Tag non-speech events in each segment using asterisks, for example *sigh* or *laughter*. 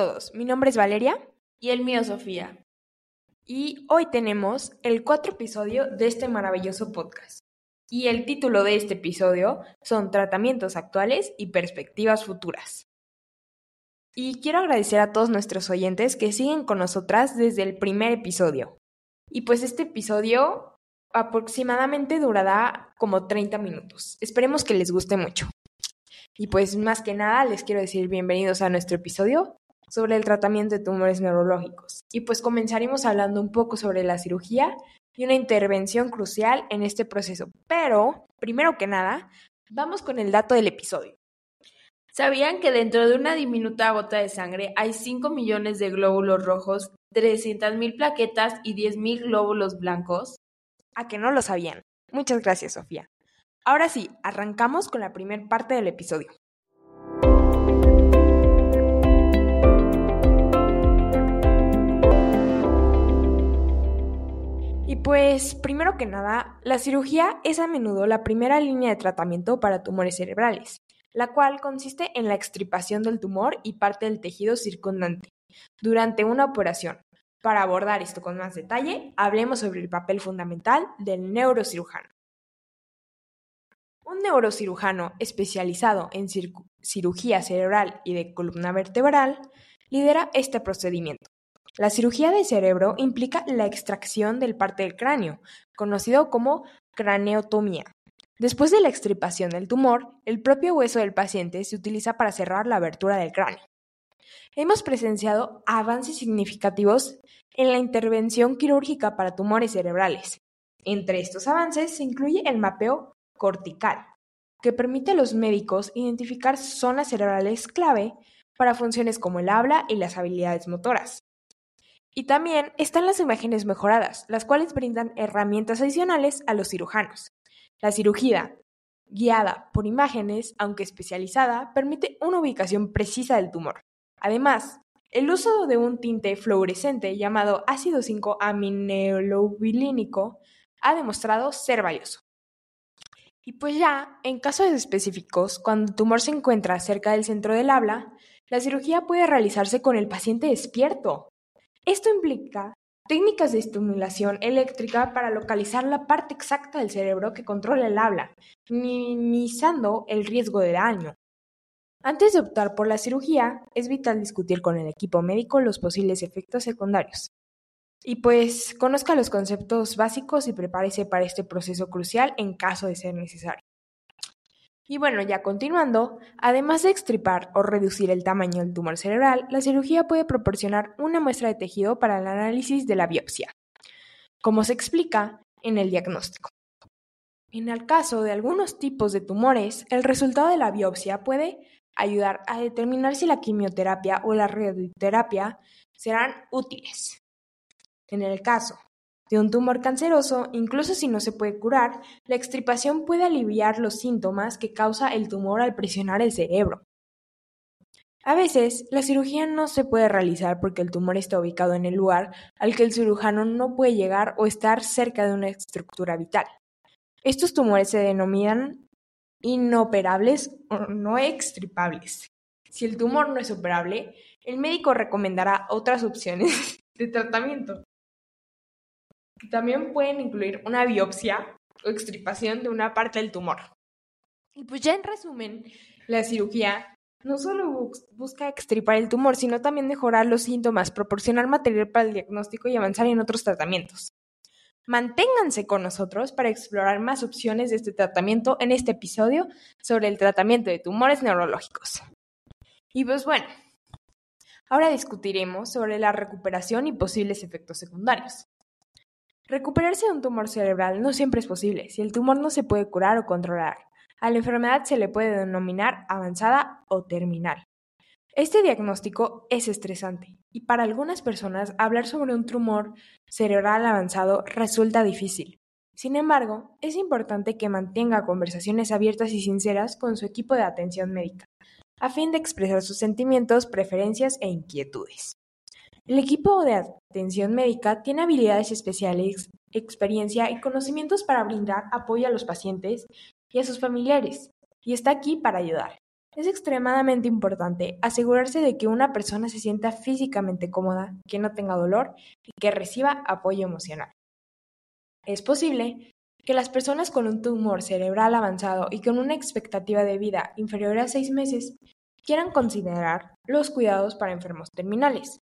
todos, mi nombre es Valeria. Y el mío, Sofía. Y hoy tenemos el cuarto episodio de este maravilloso podcast. Y el título de este episodio son Tratamientos actuales y perspectivas futuras. Y quiero agradecer a todos nuestros oyentes que siguen con nosotras desde el primer episodio. Y pues este episodio aproximadamente durará como 30 minutos. Esperemos que les guste mucho. Y pues más que nada les quiero decir bienvenidos a nuestro episodio sobre el tratamiento de tumores neurológicos. Y pues comenzaremos hablando un poco sobre la cirugía y una intervención crucial en este proceso. Pero, primero que nada, vamos con el dato del episodio. ¿Sabían que dentro de una diminuta gota de sangre hay 5 millones de glóbulos rojos, 300.000 plaquetas y 10.000 glóbulos blancos? A que no lo sabían. Muchas gracias, Sofía. Ahora sí, arrancamos con la primera parte del episodio. Pues, primero que nada, la cirugía es a menudo la primera línea de tratamiento para tumores cerebrales, la cual consiste en la extirpación del tumor y parte del tejido circundante durante una operación. Para abordar esto con más detalle, hablemos sobre el papel fundamental del neurocirujano. Un neurocirujano especializado en cirugía cerebral y de columna vertebral lidera este procedimiento. La cirugía de cerebro implica la extracción del parte del cráneo, conocido como craneotomía. Después de la extirpación del tumor, el propio hueso del paciente se utiliza para cerrar la abertura del cráneo. Hemos presenciado avances significativos en la intervención quirúrgica para tumores cerebrales. Entre estos avances se incluye el mapeo cortical, que permite a los médicos identificar zonas cerebrales clave para funciones como el habla y las habilidades motoras. Y también están las imágenes mejoradas, las cuales brindan herramientas adicionales a los cirujanos. La cirugía, guiada por imágenes, aunque especializada, permite una ubicación precisa del tumor. Además, el uso de un tinte fluorescente llamado ácido 5-aminoleubilínico ha demostrado ser valioso. Y pues ya, en casos específicos, cuando el tumor se encuentra cerca del centro del habla, la cirugía puede realizarse con el paciente despierto. Esto implica técnicas de estimulación eléctrica para localizar la parte exacta del cerebro que controla el habla, minimizando el riesgo de daño. Antes de optar por la cirugía, es vital discutir con el equipo médico los posibles efectos secundarios. Y pues conozca los conceptos básicos y prepárese para este proceso crucial en caso de ser necesario. Y bueno, ya continuando, además de extripar o reducir el tamaño del tumor cerebral, la cirugía puede proporcionar una muestra de tejido para el análisis de la biopsia, como se explica en el diagnóstico. En el caso de algunos tipos de tumores, el resultado de la biopsia puede ayudar a determinar si la quimioterapia o la radioterapia serán útiles. En el caso de un tumor canceroso, incluso si no se puede curar, la extirpación puede aliviar los síntomas que causa el tumor al presionar el cerebro. A veces, la cirugía no se puede realizar porque el tumor está ubicado en el lugar al que el cirujano no puede llegar o estar cerca de una estructura vital. Estos tumores se denominan inoperables o no extirpables. Si el tumor no es operable, el médico recomendará otras opciones *laughs* de tratamiento también pueden incluir una biopsia o extirpación de una parte del tumor. Y pues ya en resumen, la cirugía no solo busca extirpar el tumor, sino también mejorar los síntomas, proporcionar material para el diagnóstico y avanzar en otros tratamientos. Manténganse con nosotros para explorar más opciones de este tratamiento en este episodio sobre el tratamiento de tumores neurológicos. Y pues bueno, ahora discutiremos sobre la recuperación y posibles efectos secundarios. Recuperarse de un tumor cerebral no siempre es posible si el tumor no se puede curar o controlar. A la enfermedad se le puede denominar avanzada o terminal. Este diagnóstico es estresante y para algunas personas hablar sobre un tumor cerebral avanzado resulta difícil. Sin embargo, es importante que mantenga conversaciones abiertas y sinceras con su equipo de atención médica, a fin de expresar sus sentimientos, preferencias e inquietudes. El equipo de atención médica tiene habilidades especiales, experiencia y conocimientos para brindar apoyo a los pacientes y a sus familiares, y está aquí para ayudar. Es extremadamente importante asegurarse de que una persona se sienta físicamente cómoda, que no tenga dolor y que reciba apoyo emocional. Es posible que las personas con un tumor cerebral avanzado y con una expectativa de vida inferior a seis meses quieran considerar los cuidados para enfermos terminales.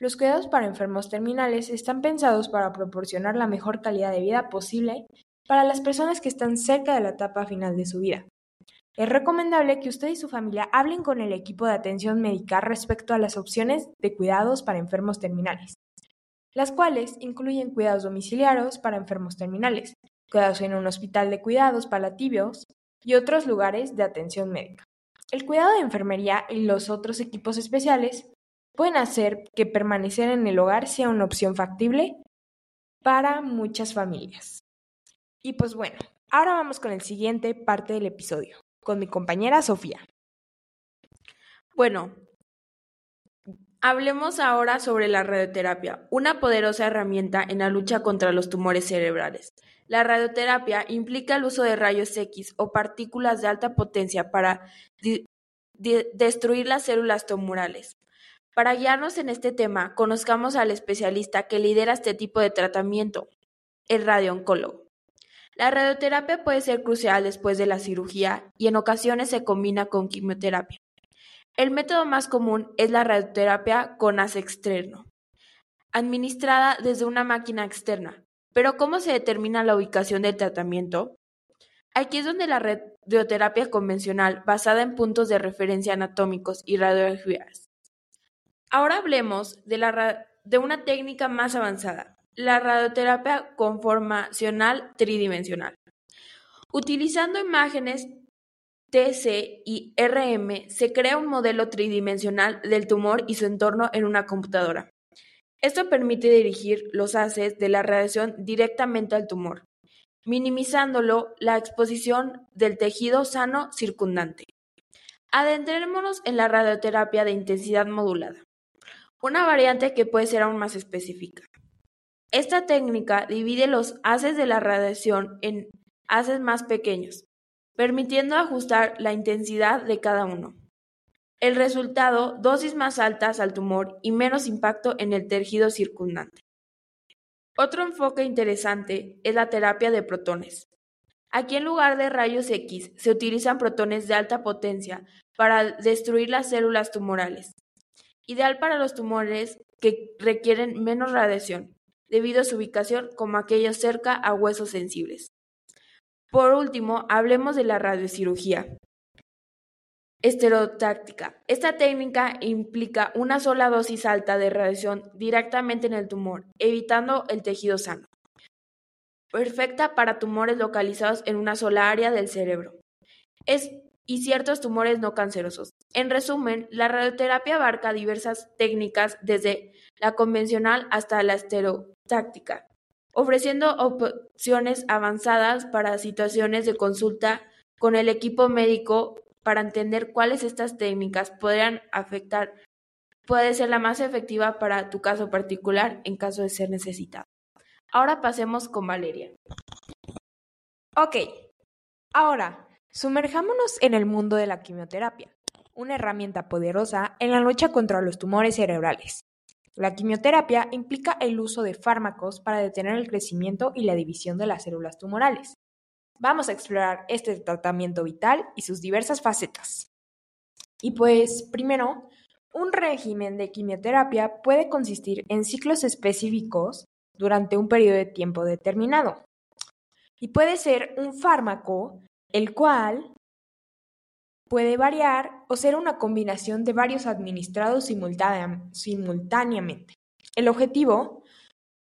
Los cuidados para enfermos terminales están pensados para proporcionar la mejor calidad de vida posible para las personas que están cerca de la etapa final de su vida. Es recomendable que usted y su familia hablen con el equipo de atención médica respecto a las opciones de cuidados para enfermos terminales, las cuales incluyen cuidados domiciliarios para enfermos terminales, cuidados en un hospital de cuidados paliativos y otros lugares de atención médica. El cuidado de enfermería y los otros equipos especiales pueden hacer que permanecer en el hogar sea una opción factible para muchas familias. Y pues bueno, ahora vamos con el siguiente parte del episodio, con mi compañera Sofía. Bueno, hablemos ahora sobre la radioterapia, una poderosa herramienta en la lucha contra los tumores cerebrales. La radioterapia implica el uso de rayos X o partículas de alta potencia para destruir las células tumorales. Para guiarnos en este tema, conozcamos al especialista que lidera este tipo de tratamiento, el radiooncólogo. La radioterapia puede ser crucial después de la cirugía y en ocasiones se combina con quimioterapia. El método más común es la radioterapia con haz externo, administrada desde una máquina externa, pero ¿cómo se determina la ubicación del tratamiento? Aquí es donde la radioterapia convencional, basada en puntos de referencia anatómicos y radiografías. Ahora hablemos de, una técnica más avanzada, la radioterapia conformacional tridimensional. Utilizando imágenes TC y RM, se crea un modelo tridimensional del tumor y su entorno en una computadora. Esto permite dirigir los haces de la radiación directamente al tumor, minimizándolo la exposición del tejido sano circundante. Adentrémonos en la radioterapia de intensidad modulada, una variante que puede ser aún más específica. Esta técnica divide los haces de la radiación en haces más pequeños, permitiendo ajustar la intensidad de cada uno. El resultado, dosis más altas al tumor y menos impacto en el tejido circundante. Otro enfoque interesante es la terapia de protones. Aquí en lugar de rayos X se utilizan protones de alta potencia para destruir las células tumorales, ideal para los tumores que requieren menos radiación, debido a su ubicación como aquellos cerca a huesos sensibles. Por último, hablemos de la radiocirugía. Esterotáctica. Esta técnica implica una sola dosis alta de radiación directamente en el tumor, evitando el tejido sano. Perfecta para tumores localizados en una sola área del cerebro. Es, y ciertos tumores no cancerosos. En resumen, la radioterapia abarca diversas técnicas desde la convencional hasta la esterotáctica, ofreciendo opciones avanzadas para situaciones de consulta con el equipo médico para entender cuáles estas técnicas podrían afectar puede ser la más efectiva para tu caso particular en caso de ser necesitado. Ahora pasemos con Valeria. Ok, ahora sumerjámonos en el mundo de la quimioterapia, una herramienta poderosa en la lucha contra los tumores cerebrales. La quimioterapia implica el uso de fármacos para detener el crecimiento y la división de las células tumorales. Vamos a explorar este tratamiento vital y sus diversas facetas. Y pues, primero, un régimen de quimioterapia puede consistir en ciclos específicos durante un periodo de tiempo determinado. Y puede ser un fármaco, el cual puede variar o ser una combinación de varios administrados simultáneamente. El objetivo,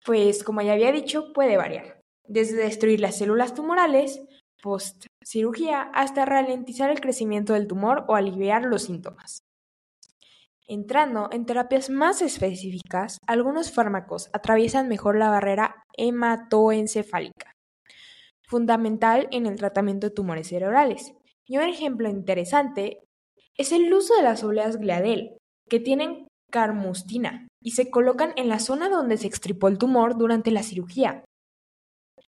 pues como ya había dicho, puede variar desde destruir las células tumorales post cirugía hasta ralentizar el crecimiento del tumor o aliviar los síntomas. Entrando en terapias más específicas, algunos fármacos atraviesan mejor la barrera hematoencefálica, fundamental en el tratamiento de tumores cerebrales. Y un ejemplo interesante es el uso de las obleas gliadel, que tienen carmustina y se colocan en la zona donde se extripó el tumor durante la cirugía,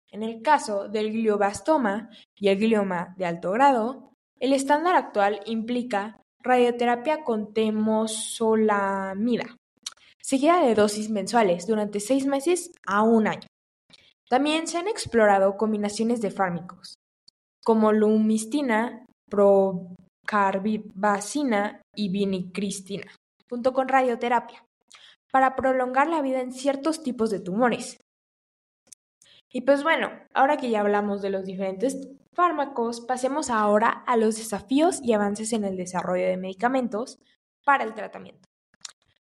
en el caso del glioblastoma y el glioma de alto grado, El estándar actual implica radioterapia con temozolamida, seguida de dosis mensuales durante seis meses a un año. También se han explorado combinaciones de fármacos, como lumistina, procarbazina y vinicristina, junto con radioterapia, para prolongar la vida en ciertos tipos de tumores. Y pues bueno, ahora que ya hablamos de los diferentes fármacos, pasemos ahora a los desafíos y avances en el desarrollo de medicamentos para el tratamiento.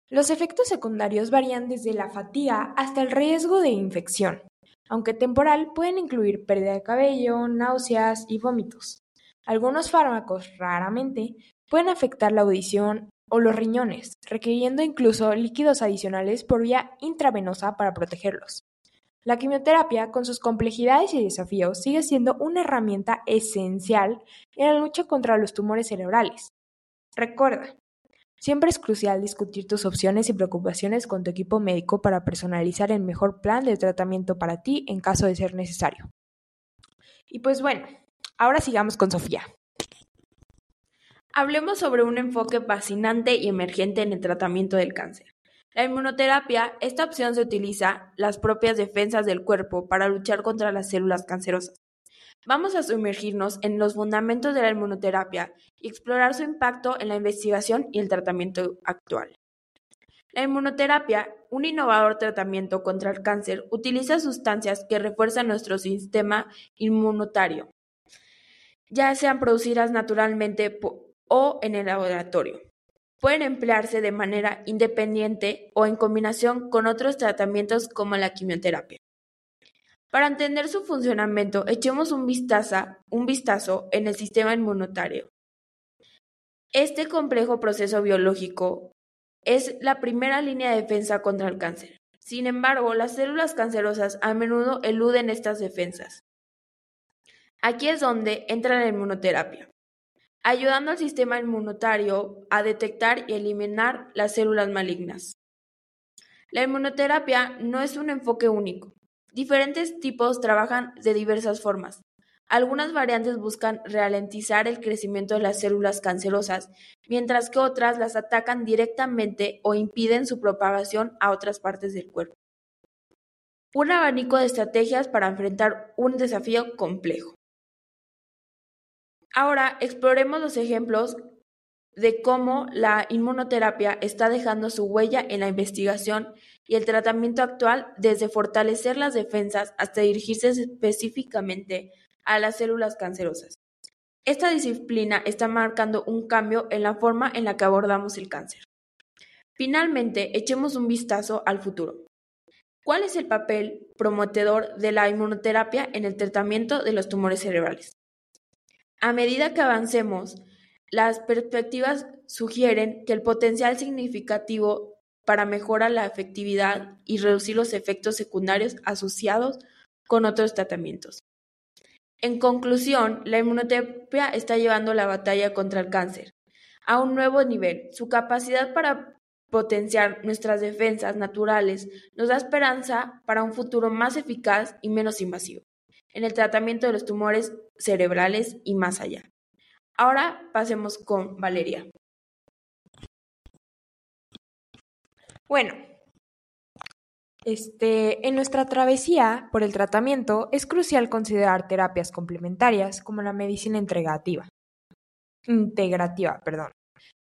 Los efectos secundarios varían desde la fatiga hasta el riesgo de infección, aunque temporal pueden incluir pérdida de cabello, náuseas y vómitos. Algunos fármacos, raramente, pueden afectar la audición o los riñones, requiriendo incluso líquidos adicionales por vía intravenosa para protegerlos. La quimioterapia, con sus complejidades y desafíos, sigue siendo una herramienta esencial en la lucha contra los tumores cerebrales. Recuerda, siempre es crucial discutir tus opciones y preocupaciones con tu equipo médico para personalizar el mejor plan de tratamiento para ti en caso de ser necesario. Y pues bueno, ahora sigamos con Sofía. Hablemos sobre un enfoque fascinante y emergente en el tratamiento del cáncer. La inmunoterapia, esta opción se utiliza las propias defensas del cuerpo para luchar contra las células cancerosas. Vamos a sumergirnos en los fundamentos de la inmunoterapia y explorar su impacto en la investigación y el tratamiento actual. La inmunoterapia, un innovador tratamiento contra el cáncer, utiliza sustancias que refuerzan nuestro sistema inmunitario, ya sean producidas naturalmente o en el laboratorio. Pueden emplearse de manera independiente o en combinación con otros tratamientos como la quimioterapia. Para entender su funcionamiento, echemos un vistazo, en el sistema inmunitario. Este complejo proceso biológico es la primera línea de defensa contra el cáncer. Sin embargo, las células cancerosas a menudo eluden estas defensas. Aquí es donde entra la inmunoterapia ayudando al sistema inmunitario a detectar y eliminar las células malignas. La inmunoterapia no es un enfoque único. Diferentes tipos trabajan de diversas formas. Algunas variantes buscan ralentizar el crecimiento de las células cancerosas, mientras que otras las atacan directamente o impiden su propagación a otras partes del cuerpo. Un abanico de estrategias para enfrentar un desafío complejo. Ahora exploremos los ejemplos de cómo la inmunoterapia está dejando su huella en la investigación y el tratamiento actual, desde fortalecer las defensas hasta dirigirse específicamente a las células cancerosas. Esta disciplina está marcando un cambio en la forma en la que abordamos el cáncer. Finalmente, echemos un vistazo al futuro. ¿Cuál es el papel prometedor de la inmunoterapia en el tratamiento de los tumores cerebrales? A medida que avancemos, las perspectivas sugieren que el potencial significativo para mejorar la efectividad y reducir los efectos secundarios asociados con otros tratamientos. En conclusión, la inmunoterapia está llevando la batalla contra el cáncer a un nuevo nivel. Su capacidad para potenciar nuestras defensas naturales nos da esperanza para un futuro más eficaz y menos invasivo en el tratamiento de los tumores cerebrales y más allá. Ahora pasemos con Valeria. Bueno, este, en nuestra travesía por el tratamiento es crucial considerar terapias complementarias como la medicina integrativa. Integrativa, perdón.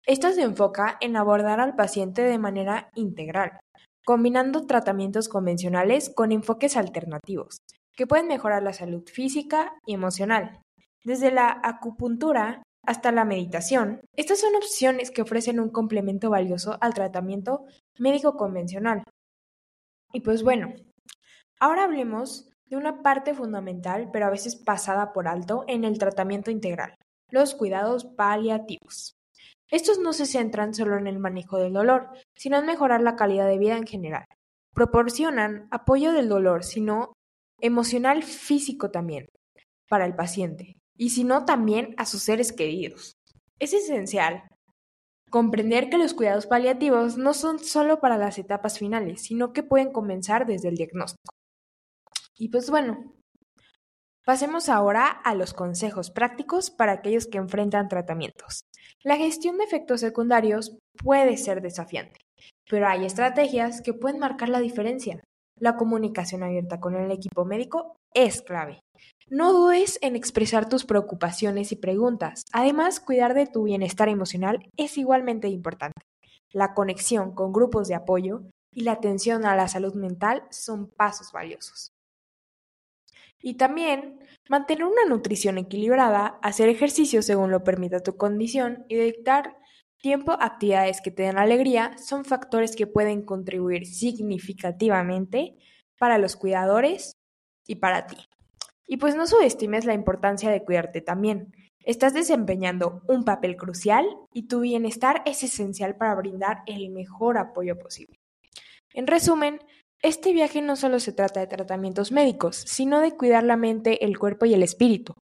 Esta se enfoca en abordar al paciente de manera integral, combinando tratamientos convencionales con enfoques alternativos, que pueden mejorar la salud física y emocional. Desde la acupuntura hasta la meditación, estas son opciones que ofrecen un complemento valioso al tratamiento médico convencional. Y pues bueno, ahora hablemos de una parte fundamental, pero a veces pasada por alto, en el tratamiento integral, los cuidados paliativos. Estos no se centran solo en el manejo del dolor, sino en mejorar la calidad de vida en general. Proporcionan apoyo del dolor, sino emocional físico también para el paciente, y si no también a sus seres queridos. Es esencial comprender que los cuidados paliativos no son solo para las etapas finales, sino que pueden comenzar desde el diagnóstico. Y pues bueno, Pasemos ahora a los consejos prácticos para aquellos que enfrentan tratamientos. La gestión de efectos secundarios puede ser desafiante, pero hay estrategias que pueden marcar la diferencia. La comunicación abierta con el equipo médico es clave. No dudes en expresar tus preocupaciones y preguntas. Además, cuidar de tu bienestar emocional es igualmente importante. La conexión con grupos de apoyo y la atención a la salud mental son pasos valiosos. Y también mantener una nutrición equilibrada, hacer ejercicio según lo permita tu condición y dedicar tiempo a actividades que te den alegría son factores que pueden contribuir significativamente para los cuidadores y para ti. Y pues no subestimes la importancia de cuidarte también. Estás desempeñando un papel crucial y tu bienestar es esencial para brindar el mejor apoyo posible. En resumen, este viaje no solo se trata de tratamientos médicos, sino de cuidar la mente, el cuerpo y el espíritu.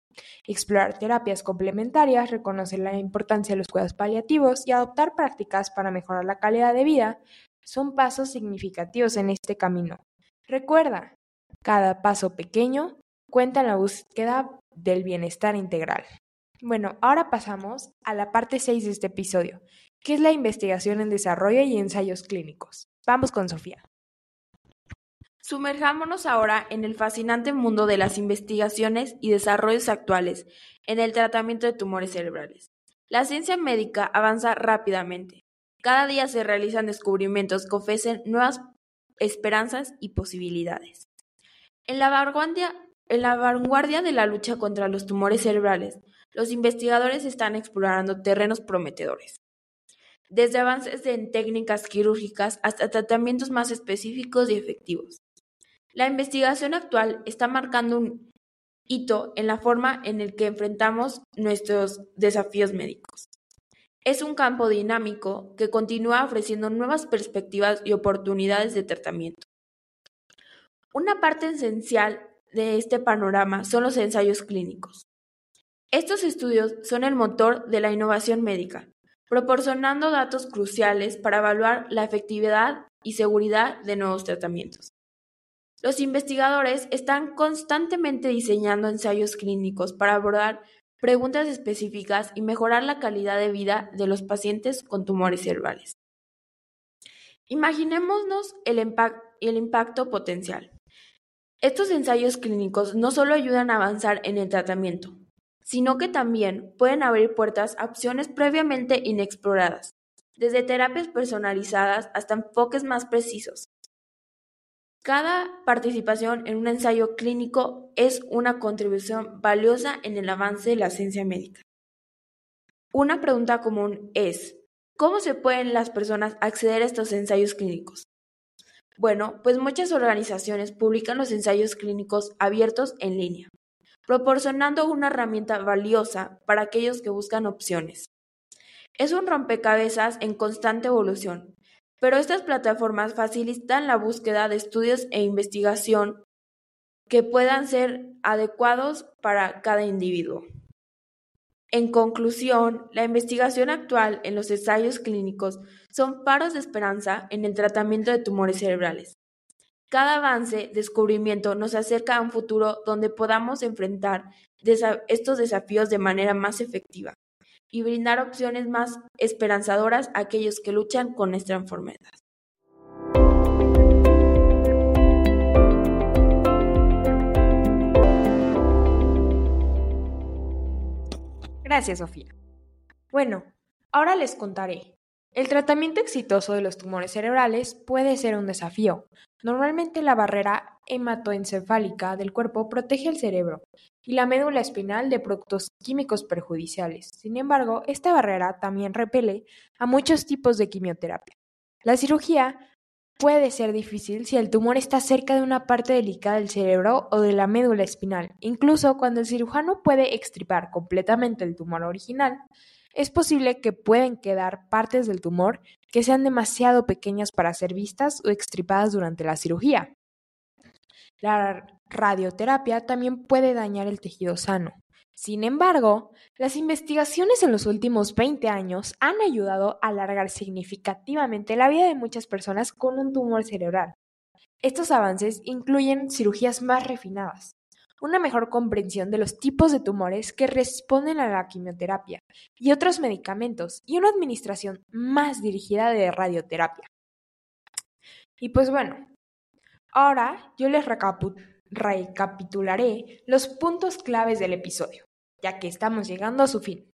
Explorar terapias complementarias, reconocer la importancia de los cuidados paliativos y adoptar prácticas para mejorar la calidad de vida son pasos significativos en este camino. Recuerda, cada paso pequeño cuenta en la búsqueda del bienestar integral. Bueno, ahora pasamos a la parte 6 de este episodio, que es la investigación en desarrollo y ensayos clínicos. Vamos con Sofía. Sumerjámonos ahora en el fascinante mundo de las investigaciones y desarrollos actuales en el tratamiento de tumores cerebrales. La ciencia médica avanza rápidamente. Cada día se realizan descubrimientos que ofrecen nuevas esperanzas y posibilidades. En la, vanguardia, en la vanguardia de la lucha contra los tumores cerebrales, los investigadores están explorando terrenos prometedores desde avances en técnicas quirúrgicas hasta tratamientos más específicos y efectivos. La investigación actual está marcando un hito en la forma en el que enfrentamos nuestros desafíos médicos. Es un campo dinámico que continúa ofreciendo nuevas perspectivas y oportunidades de tratamiento. Una parte esencial de este panorama son los ensayos clínicos. Estos estudios son el motor de la innovación médica, proporcionando datos cruciales para evaluar la efectividad y seguridad de nuevos tratamientos. Los investigadores están constantemente diseñando ensayos clínicos para abordar preguntas específicas y mejorar la calidad de vida de los pacientes con tumores cerebrales. Imaginémonos el, el impacto potencial. Estos ensayos clínicos no solo ayudan a avanzar en el tratamiento, sino que también pueden abrir puertas a opciones previamente inexploradas, desde terapias personalizadas hasta enfoques más precisos, cada participación en un ensayo clínico es una contribución valiosa en el avance de la ciencia médica. Una pregunta común es, ¿cómo se pueden las personas acceder a estos ensayos clínicos? Bueno, pues muchas organizaciones publican los ensayos clínicos abiertos en línea, proporcionando una herramienta valiosa para aquellos que buscan opciones. Es un rompecabezas en constante evolución, pero estas plataformas facilitan la búsqueda de estudios e investigación que puedan ser adecuados para cada individuo. En conclusión, la investigación actual en los ensayos clínicos son paros de esperanza en el tratamiento de tumores cerebrales. Cada avance, descubrimiento nos acerca a un futuro donde podamos enfrentar estos desafíos de manera más efectiva y brindar opciones más esperanzadoras a aquellos que luchan con esta enfermedad. Gracias, Sofía. Bueno, ahora les contaré. El tratamiento exitoso de los tumores cerebrales puede ser un desafío. Normalmente la barrera hematoencefálica del cuerpo protege el cerebro, y la médula espinal de productos químicos perjudiciales. Sin embargo, esta barrera también repele a muchos tipos de quimioterapia. La cirugía puede ser difícil si el tumor está cerca de una parte delicada del cerebro o de la médula espinal. Incluso cuando el cirujano puede extirpar completamente el tumor original, es posible que pueden quedar partes del tumor que sean demasiado pequeñas para ser vistas o extirpadas durante la cirugía. La radioterapia también puede dañar el tejido sano. Sin embargo, las investigaciones en los últimos 20 años han ayudado a alargar significativamente la vida de muchas personas con un tumor cerebral. Estos avances incluyen cirugías más refinadas, una mejor comprensión de los tipos de tumores que responden a la quimioterapia y otros medicamentos y una administración más dirigida de radioterapia. Y pues bueno, ahora yo les recapitularé los puntos claves del episodio, ya que estamos llegando a su fin.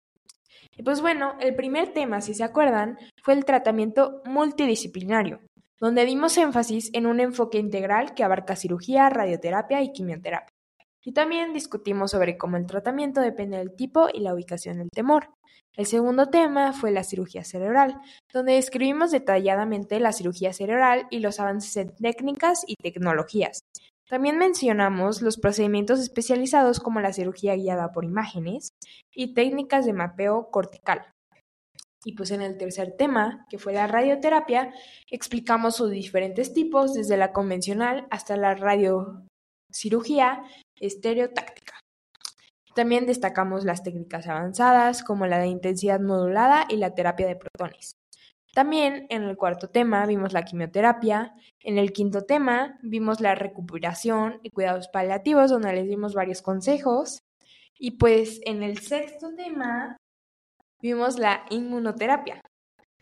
Y pues bueno, el primer tema, si se acuerdan, fue el tratamiento multidisciplinario, donde dimos énfasis en un enfoque integral que abarca cirugía, radioterapia y quimioterapia. Y también discutimos sobre cómo el tratamiento depende del tipo y la ubicación del temor. El segundo tema fue la cirugía cerebral, donde describimos detalladamente la cirugía cerebral y los avances en técnicas y tecnologías. También mencionamos los procedimientos especializados como la cirugía guiada por imágenes y técnicas de mapeo cortical. Y pues en el tercer tema, que fue la radioterapia, explicamos sus diferentes tipos, desde la convencional hasta la radiocirugía estereotáctica. También destacamos las técnicas avanzadas como la de intensidad modulada y la terapia de protones. También en el cuarto tema vimos la quimioterapia, en el quinto tema vimos la recuperación y cuidados paliativos donde les dimos varios consejos y pues en el sexto tema vimos la inmunoterapia,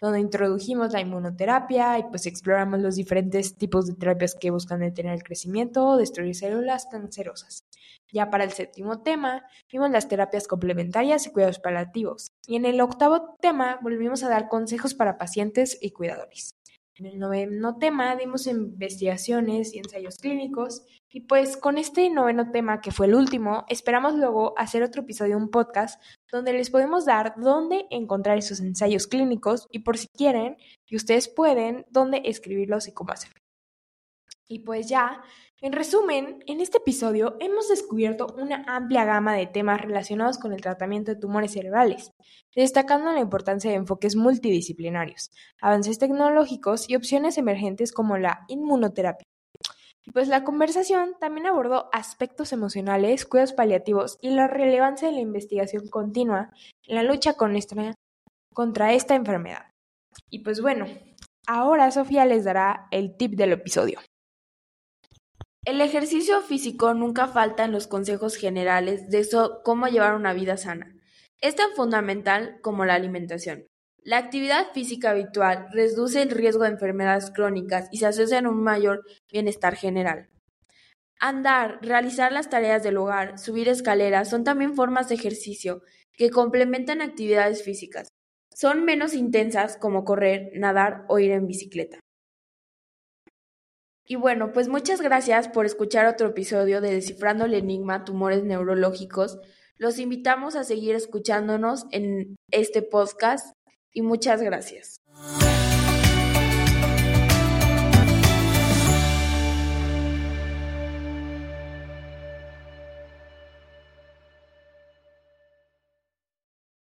donde introdujimos la inmunoterapia y pues exploramos los diferentes tipos de terapias que buscan detener el crecimiento o destruir células cancerosas. Ya para el séptimo tema, vimos las terapias complementarias y cuidados paliativos. Y en el octavo tema, volvimos a dar consejos para pacientes y cuidadores. En el noveno tema dimos investigaciones y ensayos clínicos y pues con este noveno tema que fue el último, esperamos luego hacer otro episodio, un podcast, donde les podemos dar dónde encontrar esos ensayos clínicos y por si quieren y ustedes pueden, dónde escribirlos y cómo hacerlo. Y pues ya, en resumen, en este episodio hemos descubierto una amplia gama de temas relacionados con el tratamiento de tumores cerebrales, destacando la importancia de enfoques multidisciplinarios, avances tecnológicos y opciones emergentes como la inmunoterapia. Pues la conversación también abordó aspectos emocionales, cuidados paliativos y la relevancia de la investigación continua en la lucha con contra esta enfermedad. Y pues bueno, ahora Sofía les dará el tip del episodio. El ejercicio físico nunca falta en los consejos generales de cómo llevar una vida sana. Es tan fundamental como la alimentación. La actividad física habitual reduce el riesgo de enfermedades crónicas y se asocia a un mayor bienestar general. Andar, realizar las tareas del hogar, subir escaleras son también formas de ejercicio que complementan actividades físicas. Son menos intensas como correr, nadar o ir en bicicleta. Y bueno, pues muchas gracias por escuchar otro episodio de Descifrando el Enigma Tumores Neurológicos. Los invitamos a seguir escuchándonos en este podcast y muchas gracias.